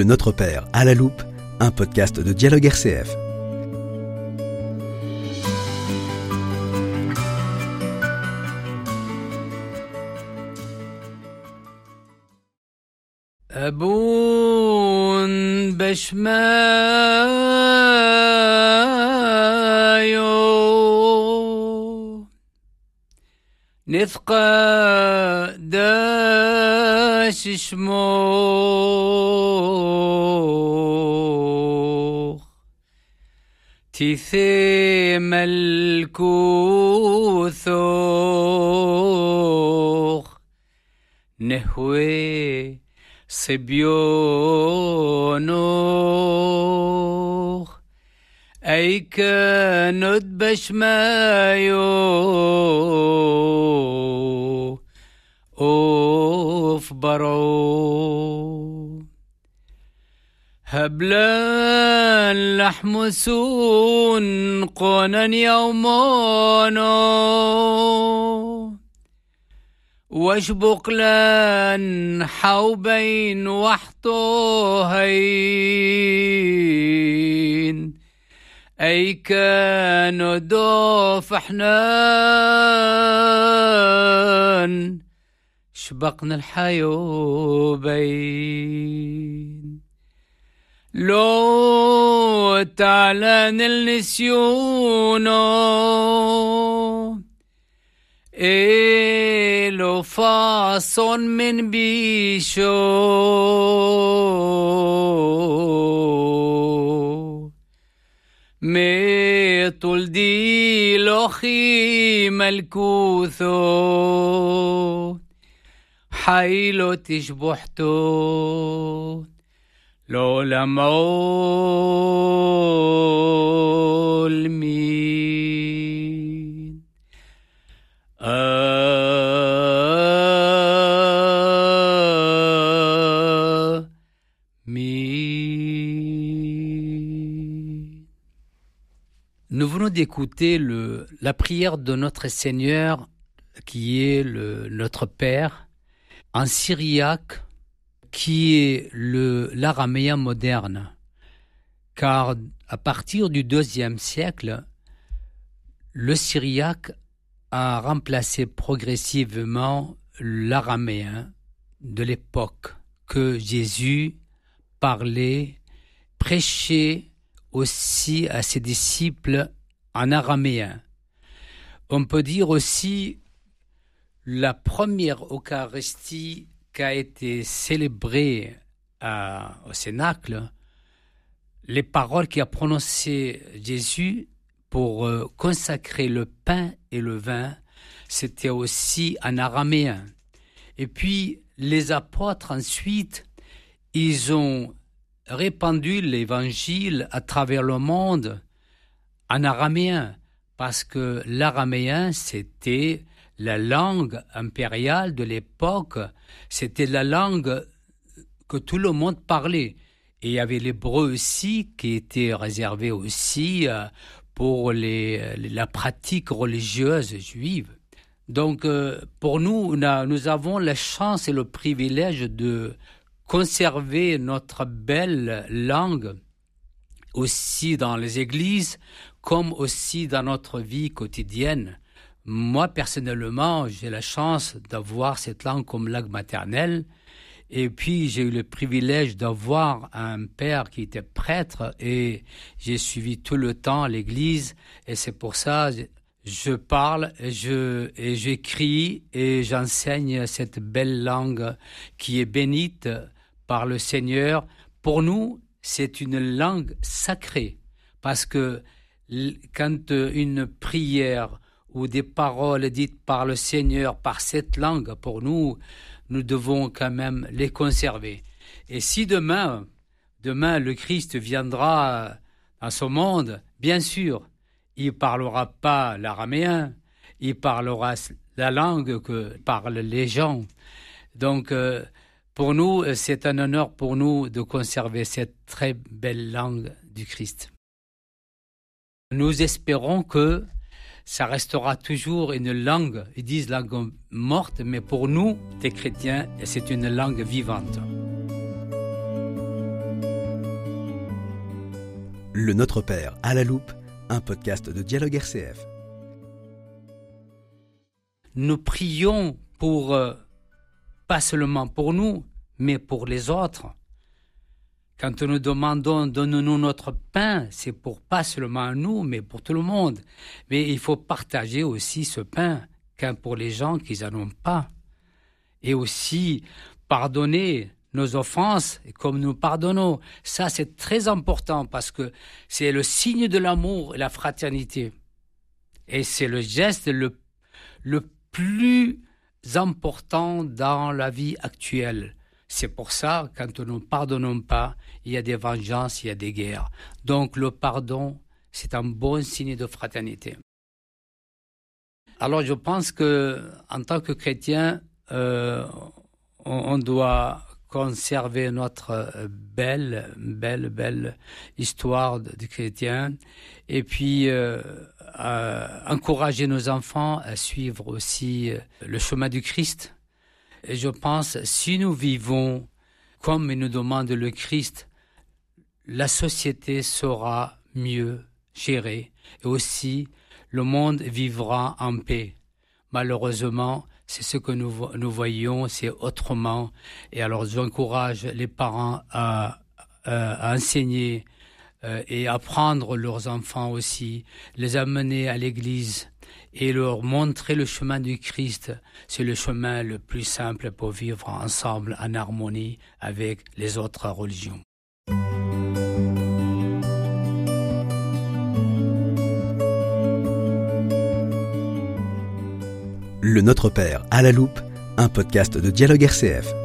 le Notre Père à la loupe, un podcast de Dialogue RCF. أبون بشمايو نثقى داش ششموخ تيثيم الكوثوخ. نهوي صبيونوخ. أي كانت بشمايوخ. أوف برو هبلان لحمسون قونا يومونو واشبق لن حوبين وحطوهين. أي كانوا دوف حنان شبقنا الحيوبين. لو تعلن النسيون إلو فاص من بيشو. مي طول دي لوخي ملكوثو حيلو تشبحتو لو لمول مين Nous venons d'écouter le, la prière de notre Seigneur, qui est le, notre Père, en syriaque, qui est l'araméen moderne. Car à partir du deuxième siècle, le syriaque a remplacé progressivement l'araméen de l'époque que Jésus parlait, prêchait aussi à ses disciples en araméen. On peut dire aussi la première Eucharistie qui a été célébrée au Cénacle, les paroles qu'a prononcées Jésus pour euh, consacrer le pain et le vin, c'était aussi en araméen. Et puis les apôtres ensuite, ils ont répandu l'évangile à travers le monde en araméen, parce que l'araméen, c'était la langue impériale de l'époque, c'était la langue que tout le monde parlait. Et il y avait l'hébreu aussi, qui était réservé aussi euh, pour la pratique religieuse juive. Donc, euh, pour nous, nous avons la chance et le privilège de conserver notre belle langue aussi dans les églises comme aussi dans notre vie quotidienne. Moi, personnellement, j'ai la chance d'avoir cette langue comme langue maternelle. Et puis, j'ai eu le privilège d'avoir un père qui était prêtre et j'ai suivi tout le temps l'église. Et c'est pour ça, je parle, et je, et j'écris et j'enseigne cette belle langue qui est bénite par le Seigneur. Pour nous, c'est une langue sacrée parce que quand une prière ou des paroles dites par le Seigneur par cette langue, pour nous, nous devons quand même les conserver. Et si demain, demain le Christ viendra dans ce monde, bien sûr, il parlera pas l'araméen, il parlera la langue que parlent les gens. Donc, euh, pour nous, c'est un honneur pour nous de conserver cette très belle langue du Christ. Nous espérons que ça restera toujours une langue, ils disent langue morte, mais pour nous, des chrétiens, c'est une langue vivante. Le Notre Père à la loupe, un podcast de Dialogue RCF. Nous prions pour, euh, pas seulement pour nous, mais pour les autres. Quand nous demandons donne-nous notre pain, c'est pour pas seulement nous, mais pour tout le monde. Mais il faut partager aussi ce pain, qu'un pour les gens qui n'en ont pas. Et aussi pardonner nos offenses comme nous pardonnons. Ça, c'est très important parce que c'est le signe de l'amour et la fraternité. Et c'est le geste le, le plus important dans la vie actuelle. C'est pour ça, quand nous ne pardonnons pas, il y a des vengeances, il y a des guerres. Donc le pardon, c'est un bon signe de fraternité. Alors je pense que en tant que chrétien, euh, on, doit conserver notre euh, belle, belle, belle histoire de, chrétien et puis euh, encourager nos enfants à suivre aussi le chemin du Christ. Et je pense, si nous vivons comme nous demande le Christ, la société sera mieux gérée et aussi le monde vivra en paix. Malheureusement, c'est ce que nous, nous voyons, c'est autrement. Et alors j'encourage les parents à, enseigner euh, et apprendre leurs enfants aussi, les amener à l'église et leur montrer le chemin du Christ. C'est le chemin le plus simple pour vivre ensemble en harmonie avec les autres religions. Le Notre Père à la loupe, un podcast de Dialogue RCF.